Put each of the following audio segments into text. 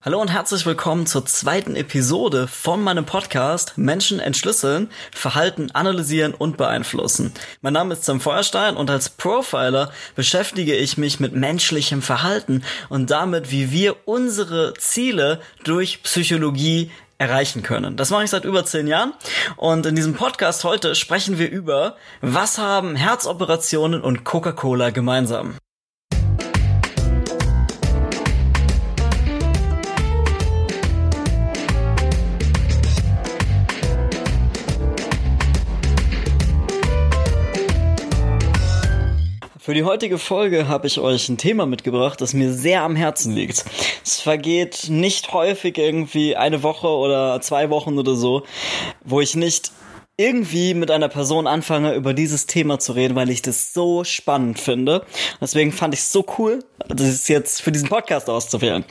Hallo und herzlich willkommen zur zweiten Episode von meinem Podcast Menschen entschlüsseln, Verhalten analysieren und beeinflussen. Mein Name ist Sam Feuerstein und als Profiler beschäftige ich mich mit menschlichem Verhalten und damit, wie wir unsere Ziele durch Psychologie erreichen können. Das mache ich seit über zehn Jahren und in diesem Podcast heute sprechen wir über, was haben Herzoperationen und Coca-Cola gemeinsam. Für die heutige Folge habe ich euch ein Thema mitgebracht, das mir sehr am Herzen liegt. Es vergeht nicht häufig irgendwie eine Woche oder zwei Wochen oder so, wo ich nicht irgendwie mit einer Person anfange, über dieses Thema zu reden, weil ich das so spannend finde. Deswegen fand ich es so cool, das jetzt für diesen Podcast auszuwählen.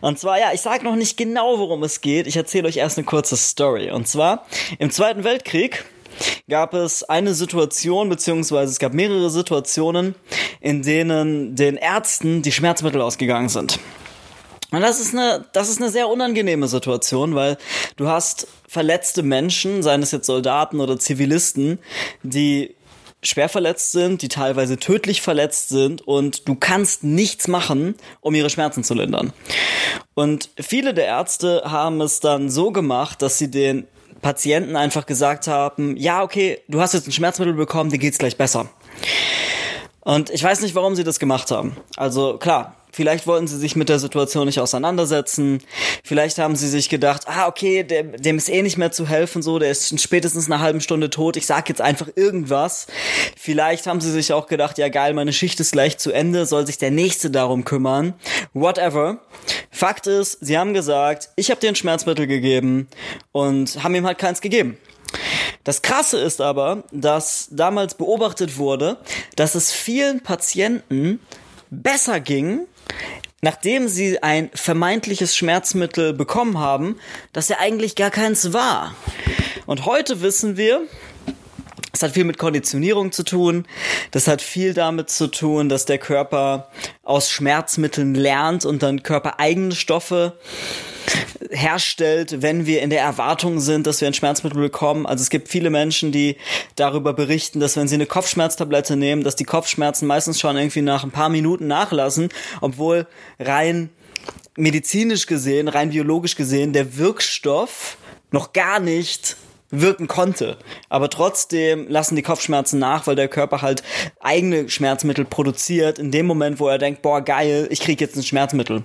Und zwar, ja, ich sage noch nicht genau, worum es geht. Ich erzähle euch erst eine kurze Story. Und zwar, im Zweiten Weltkrieg gab es eine Situation, beziehungsweise es gab mehrere Situationen, in denen den Ärzten die Schmerzmittel ausgegangen sind. Und das ist eine, das ist eine sehr unangenehme Situation, weil du hast verletzte Menschen, seien es jetzt Soldaten oder Zivilisten, die schwer verletzt sind, die teilweise tödlich verletzt sind und du kannst nichts machen, um ihre Schmerzen zu lindern. Und viele der Ärzte haben es dann so gemacht, dass sie den Patienten einfach gesagt haben, ja, okay, du hast jetzt ein Schmerzmittel bekommen, dir geht's gleich besser. Und ich weiß nicht, warum sie das gemacht haben. Also klar, Vielleicht wollten sie sich mit der Situation nicht auseinandersetzen. Vielleicht haben sie sich gedacht, ah, okay, dem, dem ist eh nicht mehr zu helfen, so, der ist spätestens eine halbe Stunde tot. Ich sag jetzt einfach irgendwas. Vielleicht haben sie sich auch gedacht, ja geil, meine Schicht ist gleich zu Ende, soll sich der Nächste darum kümmern. Whatever. Fakt ist, sie haben gesagt, ich habe dir ein Schmerzmittel gegeben und haben ihm halt keins gegeben. Das Krasse ist aber, dass damals beobachtet wurde, dass es vielen Patienten besser ging, nachdem sie ein vermeintliches Schmerzmittel bekommen haben, dass er eigentlich gar keins war. Und heute wissen wir, es hat viel mit Konditionierung zu tun. Das hat viel damit zu tun, dass der Körper aus Schmerzmitteln lernt und dann körpereigene Stoffe herstellt, wenn wir in der Erwartung sind, dass wir ein Schmerzmittel bekommen. Also es gibt viele Menschen, die darüber berichten, dass wenn sie eine Kopfschmerztablette nehmen, dass die Kopfschmerzen meistens schon irgendwie nach ein paar Minuten nachlassen, obwohl rein medizinisch gesehen, rein biologisch gesehen, der Wirkstoff noch gar nicht wirken konnte. Aber trotzdem lassen die Kopfschmerzen nach, weil der Körper halt eigene Schmerzmittel produziert in dem Moment, wo er denkt, boah, geil, ich krieg jetzt ein Schmerzmittel.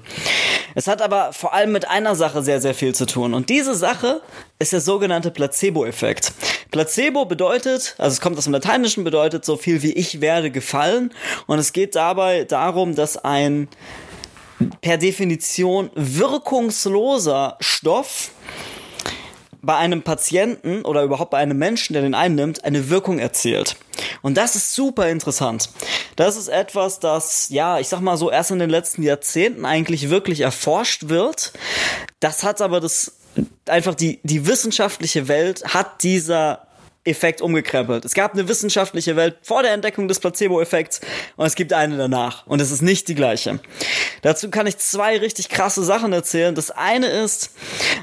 Es hat aber vor allem mit einer Sache sehr, sehr viel zu tun. Und diese Sache ist der sogenannte Placebo-Effekt. Placebo bedeutet, also es kommt aus dem Lateinischen, bedeutet so viel wie ich werde gefallen. Und es geht dabei darum, dass ein per Definition wirkungsloser Stoff bei einem Patienten oder überhaupt bei einem Menschen, der den einnimmt, eine Wirkung erzielt. Und das ist super interessant. Das ist etwas, das, ja, ich sag mal so, erst in den letzten Jahrzehnten eigentlich wirklich erforscht wird. Das hat aber das, einfach die, die wissenschaftliche Welt hat dieser Effekt umgekrempelt. Es gab eine wissenschaftliche Welt vor der Entdeckung des Placebo-Effekts und es gibt eine danach und es ist nicht die gleiche. Dazu kann ich zwei richtig krasse Sachen erzählen. Das eine ist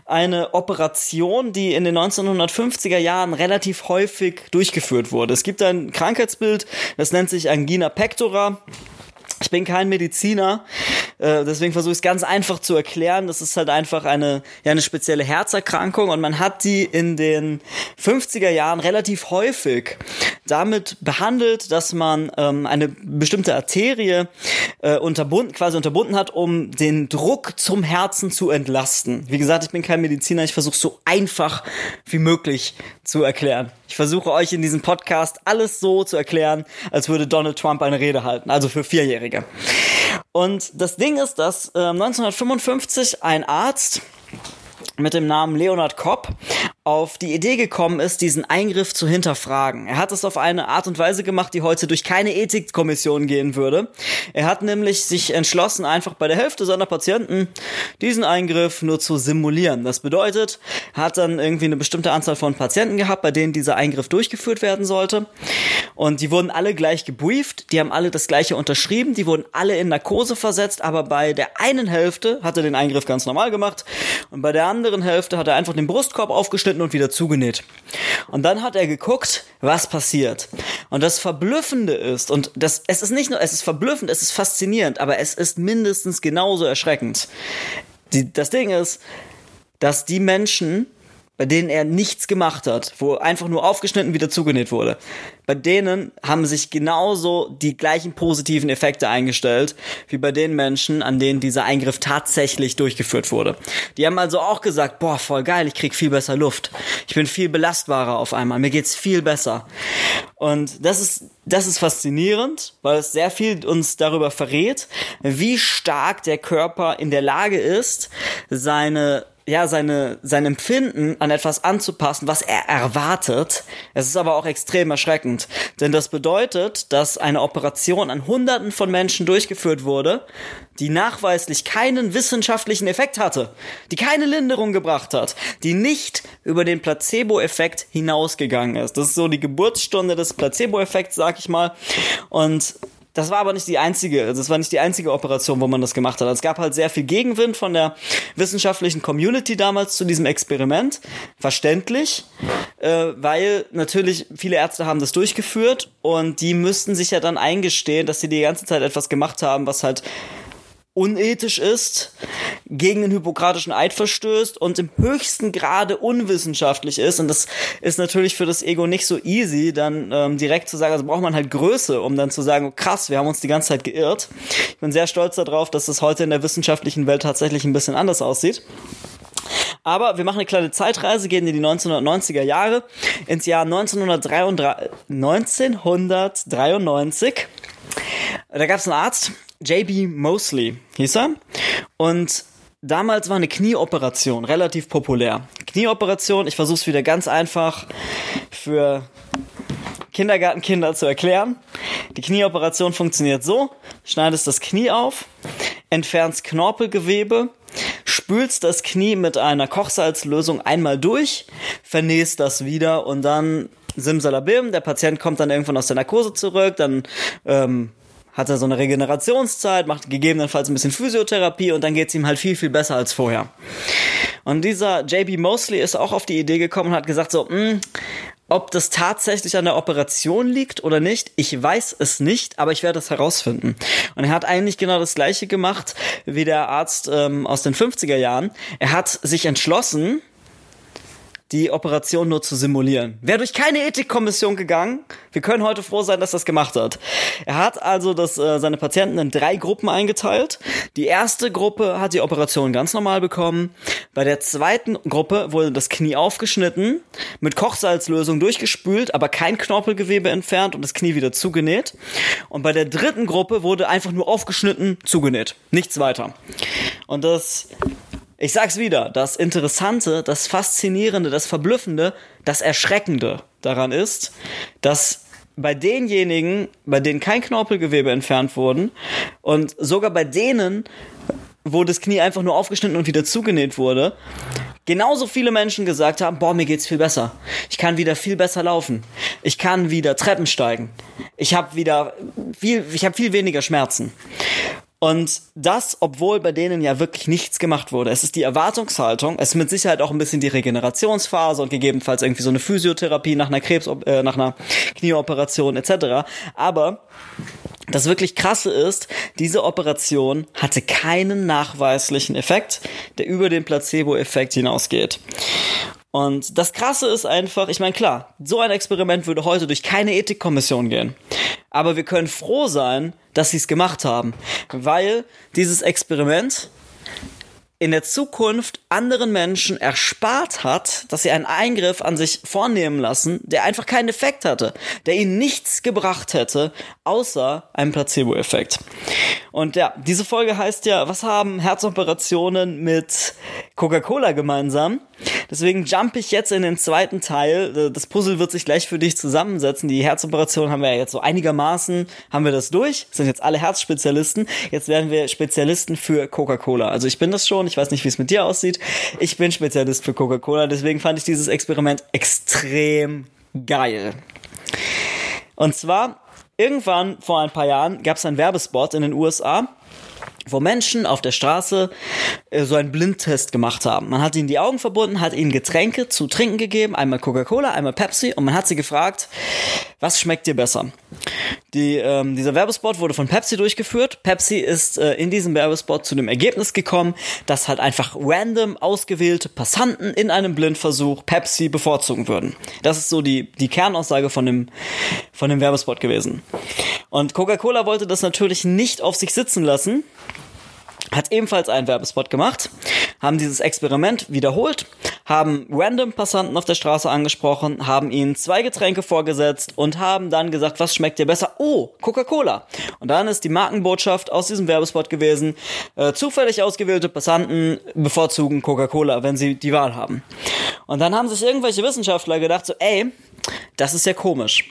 eine Operation, die in den 1950er Jahren relativ häufig durchgeführt wurde. Es gibt ein Krankheitsbild, das nennt sich Angina pectora. Ich bin kein Mediziner, äh, deswegen versuche ich es ganz einfach zu erklären. Das ist halt einfach eine, ja, eine spezielle Herzerkrankung und man hat die in den 50er Jahren relativ häufig damit behandelt, dass man ähm, eine bestimmte Arterie äh, unterbunden, quasi unterbunden hat, um den Druck zum Herzen zu entlasten. Wie gesagt, ich bin kein Mediziner, ich versuche so einfach wie möglich zu erklären. Ich versuche euch in diesem Podcast alles so zu erklären, als würde Donald Trump eine Rede halten, also für Vierjährige. Und das Ding ist, dass äh, 1955 ein Arzt mit dem Namen Leonard Kopp auf die Idee gekommen ist, diesen Eingriff zu hinterfragen. Er hat es auf eine Art und Weise gemacht, die heute durch keine Ethikkommission gehen würde. Er hat nämlich sich entschlossen, einfach bei der Hälfte seiner Patienten diesen Eingriff nur zu simulieren. Das bedeutet, er hat dann irgendwie eine bestimmte Anzahl von Patienten gehabt, bei denen dieser Eingriff durchgeführt werden sollte. Und die wurden alle gleich gebrieft, die haben alle das gleiche unterschrieben, die wurden alle in Narkose versetzt, aber bei der einen Hälfte hat er den Eingriff ganz normal gemacht und bei der anderen Hälfte hat er einfach den Brustkorb aufgeschnitten und wieder zugenäht. Und dann hat er geguckt, was passiert. Und das Verblüffende ist, und das, es ist nicht nur, es ist verblüffend, es ist faszinierend, aber es ist mindestens genauso erschreckend. Die, das Ding ist, dass die Menschen, bei denen er nichts gemacht hat, wo einfach nur aufgeschnitten wieder zugenäht wurde. Bei denen haben sich genauso die gleichen positiven Effekte eingestellt, wie bei den Menschen, an denen dieser Eingriff tatsächlich durchgeführt wurde. Die haben also auch gesagt, boah, voll geil, ich krieg viel besser Luft. Ich bin viel belastbarer auf einmal, mir geht's viel besser. Und das ist, das ist faszinierend, weil es sehr viel uns darüber verrät, wie stark der Körper in der Lage ist, seine ja, seine, sein Empfinden an etwas anzupassen, was er erwartet. Es ist aber auch extrem erschreckend. Denn das bedeutet, dass eine Operation an Hunderten von Menschen durchgeführt wurde, die nachweislich keinen wissenschaftlichen Effekt hatte, die keine Linderung gebracht hat, die nicht über den Placebo-Effekt hinausgegangen ist. Das ist so die Geburtsstunde des Placebo-Effekts, sag ich mal. Und das war aber nicht die einzige, das war nicht die einzige Operation, wo man das gemacht hat. Es gab halt sehr viel Gegenwind von der wissenschaftlichen Community damals zu diesem Experiment. Verständlich, äh, weil natürlich viele Ärzte haben das durchgeführt und die müssten sich ja dann eingestehen, dass sie die ganze Zeit etwas gemacht haben, was halt unethisch ist, gegen den hypokratischen Eid verstößt und im höchsten Grade unwissenschaftlich ist. Und das ist natürlich für das Ego nicht so easy, dann ähm, direkt zu sagen, also braucht man halt Größe, um dann zu sagen, oh, krass, wir haben uns die ganze Zeit geirrt. Ich bin sehr stolz darauf, dass es heute in der wissenschaftlichen Welt tatsächlich ein bisschen anders aussieht. Aber wir machen eine kleine Zeitreise, gehen in die 1990er Jahre, ins Jahr 1933, 1993. Da gab es einen Arzt, JB Mosley hieß er. Und damals war eine Knieoperation relativ populär. Knieoperation, ich versuche es wieder ganz einfach für Kindergartenkinder zu erklären. Die Knieoperation funktioniert so: schneidest das Knie auf, entfernst Knorpelgewebe, spülst das Knie mit einer Kochsalzlösung einmal durch, vernähst das wieder und dann simsalabim, der Patient kommt dann irgendwann aus der Narkose zurück, dann ähm, hat er so eine Regenerationszeit, macht gegebenenfalls ein bisschen Physiotherapie und dann geht's ihm halt viel, viel besser als vorher. Und dieser JB Mosley ist auch auf die Idee gekommen und hat gesagt so, mh, hm, ob das tatsächlich an der Operation liegt oder nicht, ich weiß es nicht, aber ich werde es herausfinden. Und er hat eigentlich genau das gleiche gemacht wie der Arzt ähm, aus den 50er Jahren. Er hat sich entschlossen, die Operation nur zu simulieren. Wäre durch keine Ethikkommission gegangen. Wir können heute froh sein, dass das gemacht hat. Er hat also das, äh, seine Patienten in drei Gruppen eingeteilt. Die erste Gruppe hat die Operation ganz normal bekommen. Bei der zweiten Gruppe wurde das Knie aufgeschnitten, mit Kochsalzlösung durchgespült, aber kein Knorpelgewebe entfernt und das Knie wieder zugenäht. Und bei der dritten Gruppe wurde einfach nur aufgeschnitten, zugenäht. Nichts weiter. Und das ich sag's wieder, das Interessante, das Faszinierende, das Verblüffende, das Erschreckende daran ist, dass bei denjenigen, bei denen kein Knorpelgewebe entfernt wurden und sogar bei denen, wo das Knie einfach nur aufgeschnitten und wieder zugenäht wurde, genauso viele Menschen gesagt haben, boah, mir geht's viel besser. Ich kann wieder viel besser laufen. Ich kann wieder Treppen steigen. Ich habe wieder viel ich habe viel weniger Schmerzen. Und das, obwohl bei denen ja wirklich nichts gemacht wurde. Es ist die Erwartungshaltung, es ist mit Sicherheit auch ein bisschen die Regenerationsphase und gegebenenfalls irgendwie so eine Physiotherapie nach einer Krebs, äh, nach einer Knieoperation etc. Aber das wirklich krasse ist, diese Operation hatte keinen nachweislichen Effekt, der über den Placebo-Effekt hinausgeht. Und das Krasse ist einfach, ich meine, klar, so ein Experiment würde heute durch keine Ethikkommission gehen. Aber wir können froh sein, dass sie es gemacht haben, weil dieses Experiment in der Zukunft anderen Menschen erspart hat, dass sie einen Eingriff an sich vornehmen lassen, der einfach keinen Effekt hatte, der ihnen nichts gebracht hätte, außer einem Placebo-Effekt. Und ja, diese Folge heißt ja, was haben Herzoperationen mit Coca-Cola gemeinsam? Deswegen jump ich jetzt in den zweiten Teil. Das Puzzle wird sich gleich für dich zusammensetzen. Die Herzoperation haben wir ja jetzt so einigermaßen, haben wir das durch. Sind jetzt alle Herzspezialisten. Jetzt werden wir Spezialisten für Coca-Cola. Also ich bin das schon. Ich weiß nicht, wie es mit dir aussieht. Ich bin Spezialist für Coca-Cola. Deswegen fand ich dieses Experiment extrem geil. Und zwar, irgendwann vor ein paar Jahren gab es einen Werbespot in den USA wo Menschen auf der Straße äh, so einen Blindtest gemacht haben. Man hat ihnen die Augen verbunden, hat ihnen Getränke zu trinken gegeben, einmal Coca-Cola, einmal Pepsi und man hat sie gefragt, was schmeckt dir besser? Die, ähm, dieser Werbespot wurde von Pepsi durchgeführt. Pepsi ist äh, in diesem Werbespot zu dem Ergebnis gekommen, dass halt einfach random ausgewählte Passanten in einem Blindversuch Pepsi bevorzugen würden. Das ist so die, die Kernaussage von dem, von dem Werbespot gewesen. Und Coca-Cola wollte das natürlich nicht auf sich sitzen lassen hat ebenfalls einen Werbespot gemacht, haben dieses Experiment wiederholt, haben random Passanten auf der Straße angesprochen, haben ihnen zwei Getränke vorgesetzt und haben dann gesagt, was schmeckt dir besser? Oh, Coca-Cola. Und dann ist die Markenbotschaft aus diesem Werbespot gewesen, äh, zufällig ausgewählte Passanten bevorzugen Coca-Cola, wenn sie die Wahl haben. Und dann haben sich irgendwelche Wissenschaftler gedacht, so, ey, das ist ja komisch.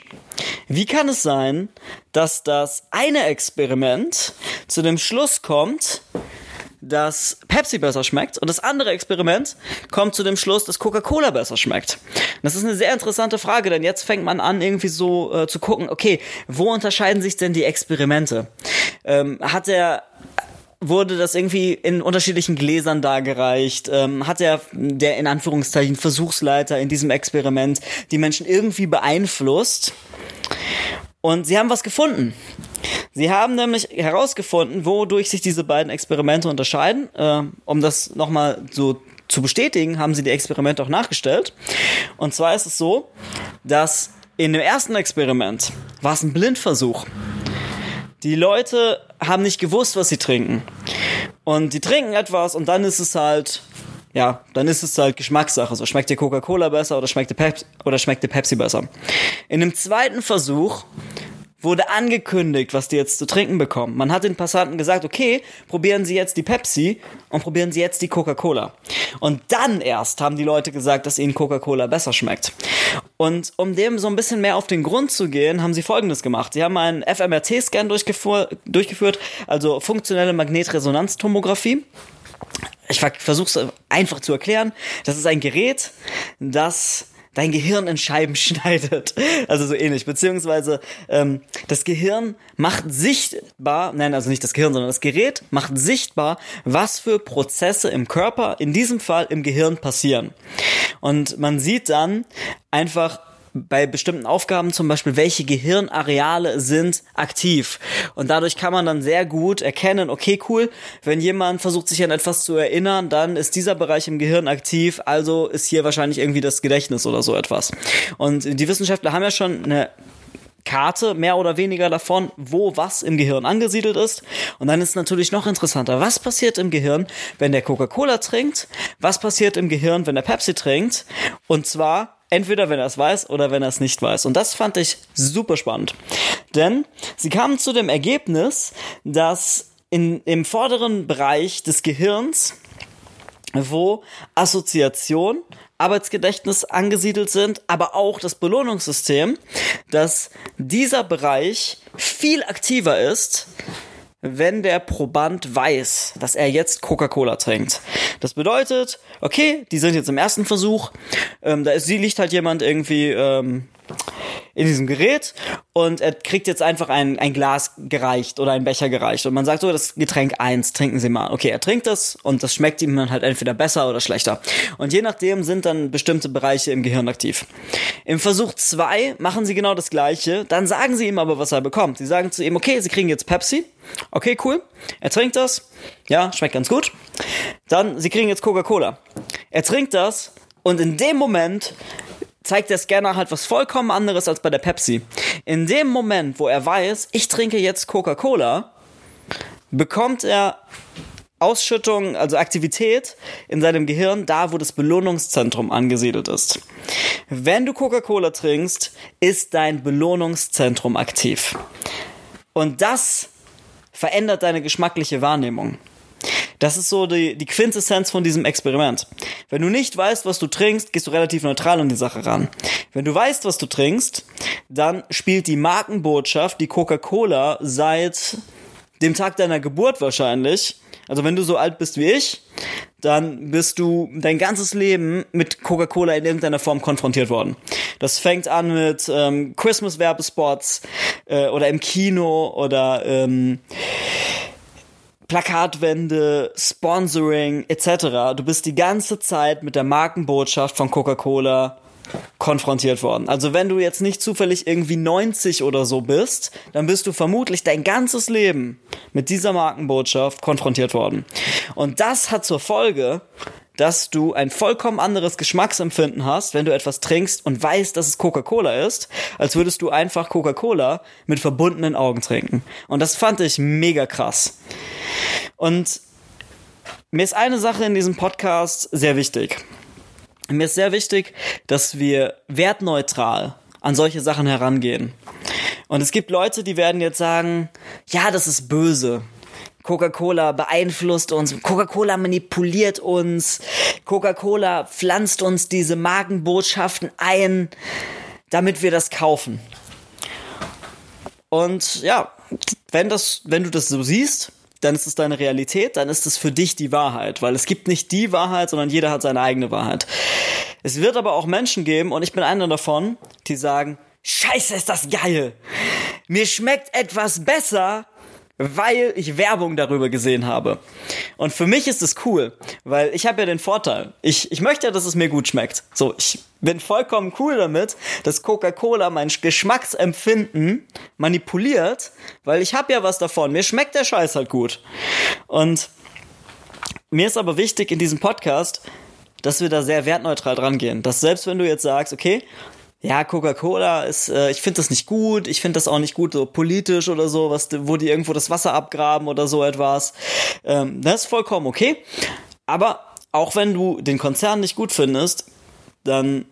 Wie kann es sein, dass das eine Experiment zu dem Schluss kommt, dass Pepsi besser schmeckt und das andere Experiment kommt zu dem Schluss, dass Coca-Cola besser schmeckt. Das ist eine sehr interessante Frage, denn jetzt fängt man an, irgendwie so äh, zu gucken, okay, wo unterscheiden sich denn die Experimente? Ähm, hat der wurde das irgendwie in unterschiedlichen Gläsern dargereicht? Ähm, hat der, der in Anführungszeichen Versuchsleiter in diesem Experiment die Menschen irgendwie beeinflusst? Und sie haben was gefunden. Sie haben nämlich herausgefunden, wodurch sich diese beiden Experimente unterscheiden. Äh, um das nochmal so zu bestätigen, haben sie die Experimente auch nachgestellt. Und zwar ist es so, dass in dem ersten Experiment war es ein Blindversuch. Die Leute haben nicht gewusst, was sie trinken. Und die trinken etwas und dann ist es halt, ja, dann ist es halt Geschmackssache. So schmeckt dir Coca-Cola besser oder schmeckt dir Pepsi, oder schmeckt dir Pepsi besser. In dem zweiten Versuch wurde angekündigt, was die jetzt zu trinken bekommen. Man hat den Passanten gesagt, okay, probieren Sie jetzt die Pepsi und probieren Sie jetzt die Coca-Cola. Und dann erst haben die Leute gesagt, dass ihnen Coca-Cola besser schmeckt. Und um dem so ein bisschen mehr auf den Grund zu gehen, haben sie Folgendes gemacht. Sie haben einen fMRT-Scan durchgeführt, also funktionelle Magnetresonanztomographie. Ich versuche es einfach zu erklären. Das ist ein Gerät, das dein Gehirn in Scheiben schneidet. Also so ähnlich. Beziehungsweise ähm, das Gehirn macht sichtbar, nein, also nicht das Gehirn, sondern das Gerät macht sichtbar, was für Prozesse im Körper, in diesem Fall im Gehirn passieren. Und man sieht dann einfach, bei bestimmten Aufgaben zum Beispiel, welche Gehirnareale sind aktiv. Und dadurch kann man dann sehr gut erkennen, okay, cool, wenn jemand versucht sich an etwas zu erinnern, dann ist dieser Bereich im Gehirn aktiv, also ist hier wahrscheinlich irgendwie das Gedächtnis oder so etwas. Und die Wissenschaftler haben ja schon eine Karte, mehr oder weniger davon, wo was im Gehirn angesiedelt ist. Und dann ist natürlich noch interessanter, was passiert im Gehirn, wenn der Coca-Cola trinkt, was passiert im Gehirn, wenn der Pepsi trinkt. Und zwar Entweder wenn er es weiß oder wenn er es nicht weiß. Und das fand ich super spannend. Denn sie kamen zu dem Ergebnis, dass in, im vorderen Bereich des Gehirns, wo Assoziation, Arbeitsgedächtnis angesiedelt sind, aber auch das Belohnungssystem, dass dieser Bereich viel aktiver ist wenn der Proband weiß, dass er jetzt Coca-Cola trinkt. Das bedeutet, okay, die sind jetzt im ersten Versuch, ähm, da ist, liegt halt jemand irgendwie ähm, in diesem Gerät und er kriegt jetzt einfach ein, ein Glas gereicht oder ein Becher gereicht und man sagt so, das Getränk eins trinken Sie mal. Okay, er trinkt das und das schmeckt ihm dann halt entweder besser oder schlechter. Und je nachdem sind dann bestimmte Bereiche im Gehirn aktiv. Im Versuch zwei machen Sie genau das Gleiche, dann sagen Sie ihm aber, was er bekommt. Sie sagen zu ihm, okay, Sie kriegen jetzt Pepsi. Okay, cool. Er trinkt das. Ja, schmeckt ganz gut. Dann, Sie kriegen jetzt Coca-Cola. Er trinkt das und in dem Moment zeigt der Scanner halt was vollkommen anderes als bei der Pepsi. In dem Moment, wo er weiß, ich trinke jetzt Coca-Cola, bekommt er Ausschüttung, also Aktivität in seinem Gehirn, da wo das Belohnungszentrum angesiedelt ist. Wenn du Coca-Cola trinkst, ist dein Belohnungszentrum aktiv. Und das verändert deine geschmackliche Wahrnehmung. Das ist so die, die Quintessenz von diesem Experiment. Wenn du nicht weißt, was du trinkst, gehst du relativ neutral an die Sache ran. Wenn du weißt, was du trinkst, dann spielt die Markenbotschaft, die Coca-Cola seit dem Tag deiner Geburt wahrscheinlich, also wenn du so alt bist wie ich, dann bist du dein ganzes Leben mit Coca-Cola in irgendeiner Form konfrontiert worden. Das fängt an mit ähm, Christmas-Werbespots äh, oder im Kino oder ähm, Plakatwände, Sponsoring etc. Du bist die ganze Zeit mit der Markenbotschaft von Coca-Cola konfrontiert worden. Also wenn du jetzt nicht zufällig irgendwie 90 oder so bist, dann bist du vermutlich dein ganzes Leben mit dieser Markenbotschaft konfrontiert worden. Und das hat zur Folge, dass du ein vollkommen anderes Geschmacksempfinden hast, wenn du etwas trinkst und weißt, dass es Coca-Cola ist, als würdest du einfach Coca-Cola mit verbundenen Augen trinken. Und das fand ich mega krass. Und mir ist eine Sache in diesem Podcast sehr wichtig. Mir ist sehr wichtig, dass wir wertneutral an solche Sachen herangehen. Und es gibt Leute, die werden jetzt sagen, ja, das ist böse. Coca-Cola beeinflusst uns, Coca-Cola manipuliert uns, Coca-Cola pflanzt uns diese Magenbotschaften ein, damit wir das kaufen. Und ja, wenn das, wenn du das so siehst, dann ist es deine Realität, dann ist es für dich die Wahrheit, weil es gibt nicht die Wahrheit, sondern jeder hat seine eigene Wahrheit. Es wird aber auch Menschen geben, und ich bin einer davon, die sagen, Scheiße, ist das geil. Mir schmeckt etwas besser, weil ich Werbung darüber gesehen habe. Und für mich ist es cool, weil ich habe ja den Vorteil. Ich, ich möchte ja, dass es mir gut schmeckt. So, ich bin vollkommen cool damit, dass Coca-Cola mein Geschmacksempfinden manipuliert, weil ich habe ja was davon. Mir schmeckt der Scheiß halt gut. Und mir ist aber wichtig in diesem Podcast, dass wir da sehr wertneutral dran gehen. Dass selbst wenn du jetzt sagst, okay, ja, Coca-Cola ist, äh, ich finde das nicht gut, ich finde das auch nicht gut, so politisch oder so, was, wo die irgendwo das Wasser abgraben oder so etwas. Ähm, das ist vollkommen okay. Aber auch wenn du den Konzern nicht gut findest, dann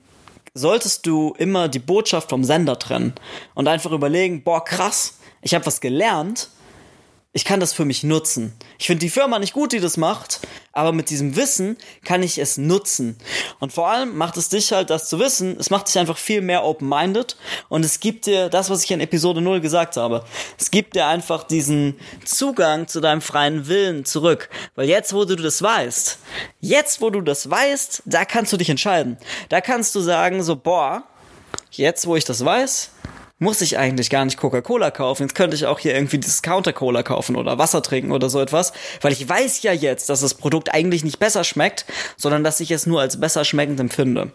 solltest du immer die Botschaft vom Sender trennen und einfach überlegen, boah, krass, ich habe was gelernt ich kann das für mich nutzen. Ich finde die Firma nicht gut, die das macht, aber mit diesem Wissen kann ich es nutzen. Und vor allem macht es dich halt, das zu wissen, es macht dich einfach viel mehr open-minded und es gibt dir das, was ich in Episode 0 gesagt habe. Es gibt dir einfach diesen Zugang zu deinem freien Willen zurück. Weil jetzt, wo du das weißt, jetzt, wo du das weißt, da kannst du dich entscheiden. Da kannst du sagen, so, boah, jetzt, wo ich das weiß, muss ich eigentlich gar nicht Coca-Cola kaufen. Jetzt könnte ich auch hier irgendwie Discounter-Cola kaufen oder Wasser trinken oder so etwas, weil ich weiß ja jetzt, dass das Produkt eigentlich nicht besser schmeckt, sondern dass ich es nur als besser schmeckend empfinde.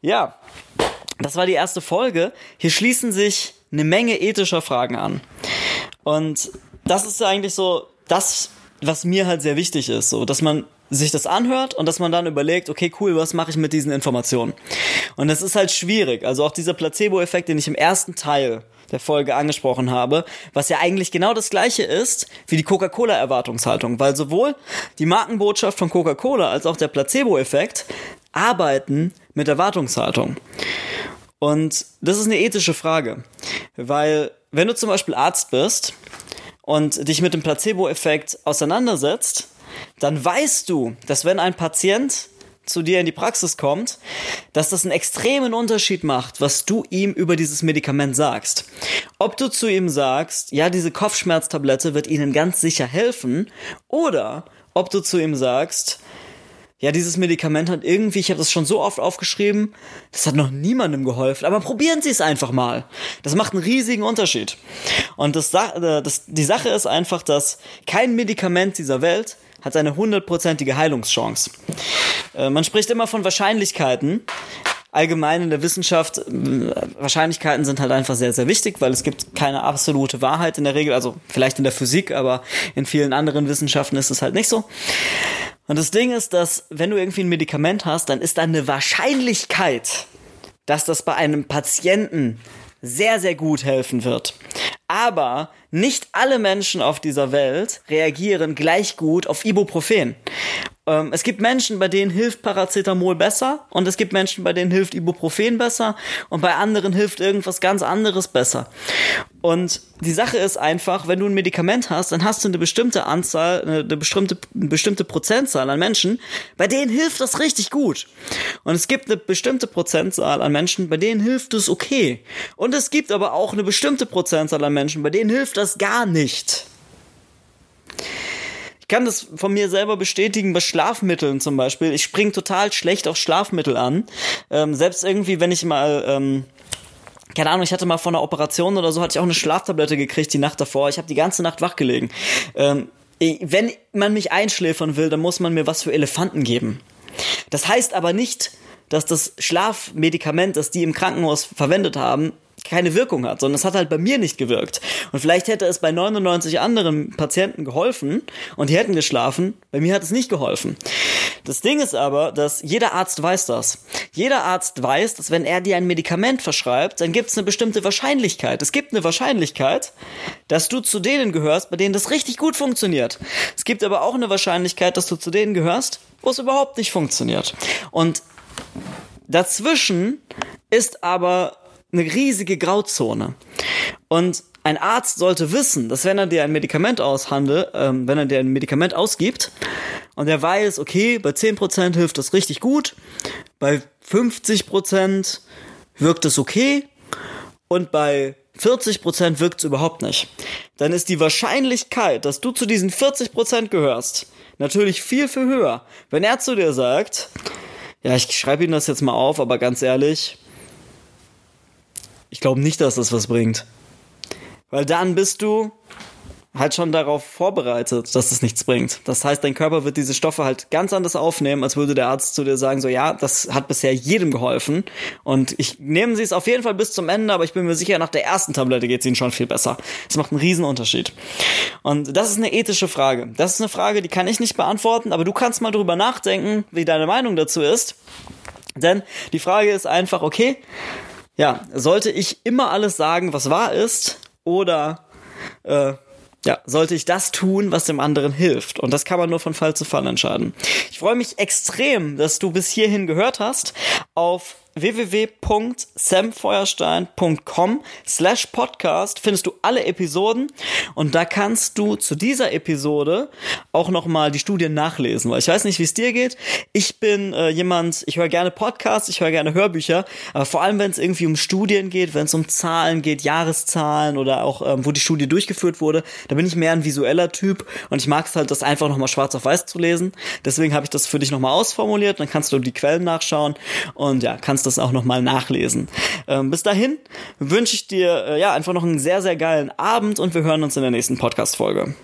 Ja, das war die erste Folge. Hier schließen sich eine Menge ethischer Fragen an. Und das ist ja eigentlich so das, was mir halt sehr wichtig ist, so, dass man sich das anhört und dass man dann überlegt, okay, cool, was mache ich mit diesen Informationen? Und das ist halt schwierig. Also auch dieser Placebo-Effekt, den ich im ersten Teil der Folge angesprochen habe, was ja eigentlich genau das gleiche ist wie die Coca-Cola-Erwartungshaltung, weil sowohl die Markenbotschaft von Coca-Cola als auch der Placebo-Effekt arbeiten mit Erwartungshaltung. Und das ist eine ethische Frage, weil wenn du zum Beispiel Arzt bist und dich mit dem Placebo-Effekt auseinandersetzt, dann weißt du, dass wenn ein Patient zu dir in die Praxis kommt, dass das einen extremen Unterschied macht, was du ihm über dieses Medikament sagst. Ob du zu ihm sagst, ja, diese Kopfschmerztablette wird ihnen ganz sicher helfen, oder ob du zu ihm sagst, ja, dieses Medikament hat irgendwie, ich habe das schon so oft aufgeschrieben, das hat noch niemandem geholfen, aber probieren Sie es einfach mal. Das macht einen riesigen Unterschied. Und das, äh, das, die Sache ist einfach, dass kein Medikament dieser Welt hat eine hundertprozentige Heilungschance. Äh, man spricht immer von Wahrscheinlichkeiten. Allgemein in der Wissenschaft, äh, Wahrscheinlichkeiten sind halt einfach sehr, sehr wichtig, weil es gibt keine absolute Wahrheit in der Regel, also vielleicht in der Physik, aber in vielen anderen Wissenschaften ist es halt nicht so. Und das Ding ist, dass wenn du irgendwie ein Medikament hast, dann ist da eine Wahrscheinlichkeit, dass das bei einem Patienten sehr, sehr gut helfen wird. Aber nicht alle Menschen auf dieser Welt reagieren gleich gut auf Ibuprofen. Ähm, es gibt Menschen, bei denen hilft Paracetamol besser und es gibt Menschen, bei denen hilft Ibuprofen besser und bei anderen hilft irgendwas ganz anderes besser. Und die Sache ist einfach, wenn du ein Medikament hast, dann hast du eine bestimmte Anzahl, eine bestimmte, eine bestimmte Prozentzahl an Menschen, bei denen hilft das richtig gut. Und es gibt eine bestimmte Prozentzahl an Menschen, bei denen hilft es okay. Und es gibt aber auch eine bestimmte Prozentzahl an Menschen, bei denen hilft das gar nicht Ich kann das von mir selber bestätigen bei Schlafmitteln zum Beispiel. Ich spring total schlecht auf Schlafmittel an. Ähm, selbst irgendwie, wenn ich mal ähm, keine Ahnung, ich hatte mal vor einer Operation oder so, hatte ich auch eine Schlaftablette gekriegt die Nacht davor. Ich habe die ganze Nacht wach gelegen. Ähm, wenn man mich einschläfern will, dann muss man mir was für Elefanten geben. Das heißt aber nicht, dass das Schlafmedikament, das die im Krankenhaus verwendet haben, keine Wirkung hat, sondern es hat halt bei mir nicht gewirkt. Und vielleicht hätte es bei 99 anderen Patienten geholfen und die hätten geschlafen, bei mir hat es nicht geholfen. Das Ding ist aber, dass jeder Arzt weiß das. Jeder Arzt weiß, dass wenn er dir ein Medikament verschreibt, dann gibt es eine bestimmte Wahrscheinlichkeit. Es gibt eine Wahrscheinlichkeit, dass du zu denen gehörst, bei denen das richtig gut funktioniert. Es gibt aber auch eine Wahrscheinlichkeit, dass du zu denen gehörst, wo es überhaupt nicht funktioniert. Und dazwischen ist aber eine riesige Grauzone. Und ein Arzt sollte wissen, dass wenn er dir ein Medikament aushandelt, ähm, wenn er dir ein Medikament ausgibt und er weiß, okay, bei 10% hilft das richtig gut, bei 50% wirkt es okay und bei 40% wirkt es überhaupt nicht, dann ist die Wahrscheinlichkeit, dass du zu diesen 40% gehörst, natürlich viel, viel höher. Wenn er zu dir sagt, ja, ich schreibe Ihnen das jetzt mal auf, aber ganz ehrlich, ich glaube nicht, dass das was bringt. Weil dann bist du halt schon darauf vorbereitet, dass es nichts bringt. Das heißt, dein Körper wird diese Stoffe halt ganz anders aufnehmen, als würde der Arzt zu dir sagen, so ja, das hat bisher jedem geholfen und ich nehme sie es auf jeden Fall bis zum Ende, aber ich bin mir sicher, nach der ersten Tablette geht es ihnen schon viel besser. Das macht einen riesen Unterschied. Und das ist eine ethische Frage. Das ist eine Frage, die kann ich nicht beantworten, aber du kannst mal drüber nachdenken, wie deine Meinung dazu ist. Denn die Frage ist einfach, okay, ja, sollte ich immer alles sagen, was wahr ist, oder äh, ja, sollte ich das tun, was dem anderen hilft? Und das kann man nur von Fall zu Fall entscheiden. Ich freue mich extrem, dass du bis hierhin gehört hast. Auf www.samfeuerstein.com slash podcast findest du alle Episoden und da kannst du zu dieser Episode auch nochmal die Studien nachlesen, weil ich weiß nicht, wie es dir geht. Ich bin äh, jemand, ich höre gerne Podcasts, ich höre gerne Hörbücher, aber vor allem, wenn es irgendwie um Studien geht, wenn es um Zahlen geht, Jahreszahlen oder auch, ähm, wo die Studie durchgeführt wurde, da bin ich mehr ein visueller Typ und ich mag es halt, das einfach nochmal schwarz auf weiß zu lesen. Deswegen habe ich das für dich nochmal ausformuliert, dann kannst du die Quellen nachschauen und ja, kannst das auch nochmal nachlesen. Ähm, bis dahin wünsche ich dir äh, ja einfach noch einen sehr, sehr geilen Abend und wir hören uns in der nächsten Podcast-Folge.